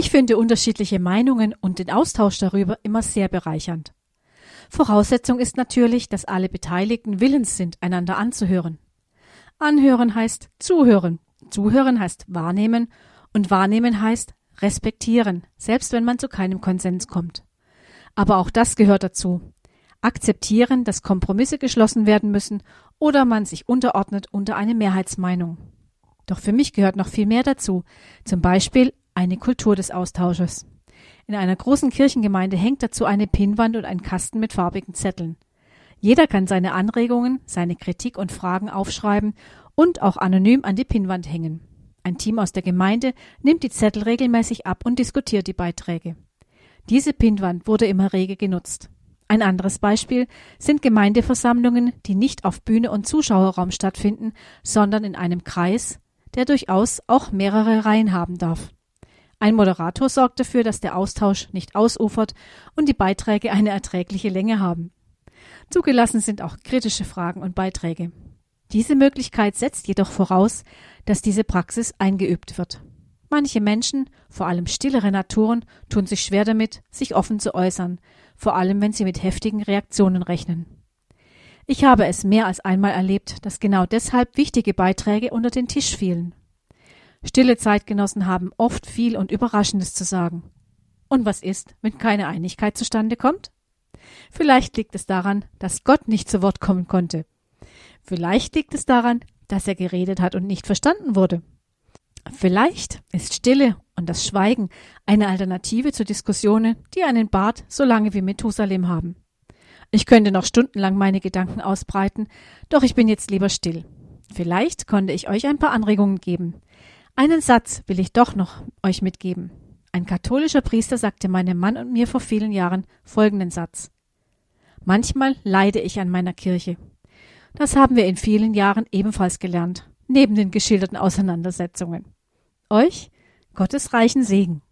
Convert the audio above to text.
Ich finde unterschiedliche Meinungen und den Austausch darüber immer sehr bereichernd. Voraussetzung ist natürlich, dass alle Beteiligten willens sind, einander anzuhören. Anhören heißt zuhören, zuhören heißt wahrnehmen und wahrnehmen heißt respektieren, selbst wenn man zu keinem Konsens kommt. Aber auch das gehört dazu. Akzeptieren, dass Kompromisse geschlossen werden müssen oder man sich unterordnet unter eine Mehrheitsmeinung. Doch für mich gehört noch viel mehr dazu, zum Beispiel eine Kultur des Austausches. In einer großen Kirchengemeinde hängt dazu eine Pinnwand und ein Kasten mit farbigen Zetteln. Jeder kann seine Anregungen, seine Kritik und Fragen aufschreiben und auch anonym an die Pinnwand hängen. Ein Team aus der Gemeinde nimmt die Zettel regelmäßig ab und diskutiert die Beiträge. Diese Pinnwand wurde immer rege genutzt. Ein anderes Beispiel sind Gemeindeversammlungen, die nicht auf Bühne und Zuschauerraum stattfinden, sondern in einem Kreis, der durchaus auch mehrere Reihen haben darf. Ein Moderator sorgt dafür, dass der Austausch nicht ausufert und die Beiträge eine erträgliche Länge haben. Zugelassen sind auch kritische Fragen und Beiträge. Diese Möglichkeit setzt jedoch voraus, dass diese Praxis eingeübt wird. Manche Menschen, vor allem stillere Naturen, tun sich schwer damit, sich offen zu äußern, vor allem wenn sie mit heftigen Reaktionen rechnen. Ich habe es mehr als einmal erlebt, dass genau deshalb wichtige Beiträge unter den Tisch fielen. Stille Zeitgenossen haben oft viel und Überraschendes zu sagen. Und was ist, wenn keine Einigkeit zustande kommt? Vielleicht liegt es daran, dass Gott nicht zu Wort kommen konnte. Vielleicht liegt es daran, dass er geredet hat und nicht verstanden wurde. Vielleicht ist Stille und das Schweigen eine Alternative zu Diskussionen, die einen Bart so lange wie Methusalem haben. Ich könnte noch stundenlang meine Gedanken ausbreiten, doch ich bin jetzt lieber still. Vielleicht konnte ich euch ein paar Anregungen geben. Einen Satz will ich doch noch euch mitgeben. Ein katholischer Priester sagte meinem Mann und mir vor vielen Jahren folgenden Satz. Manchmal leide ich an meiner Kirche. Das haben wir in vielen Jahren ebenfalls gelernt, neben den geschilderten Auseinandersetzungen. Euch Gottes reichen Segen.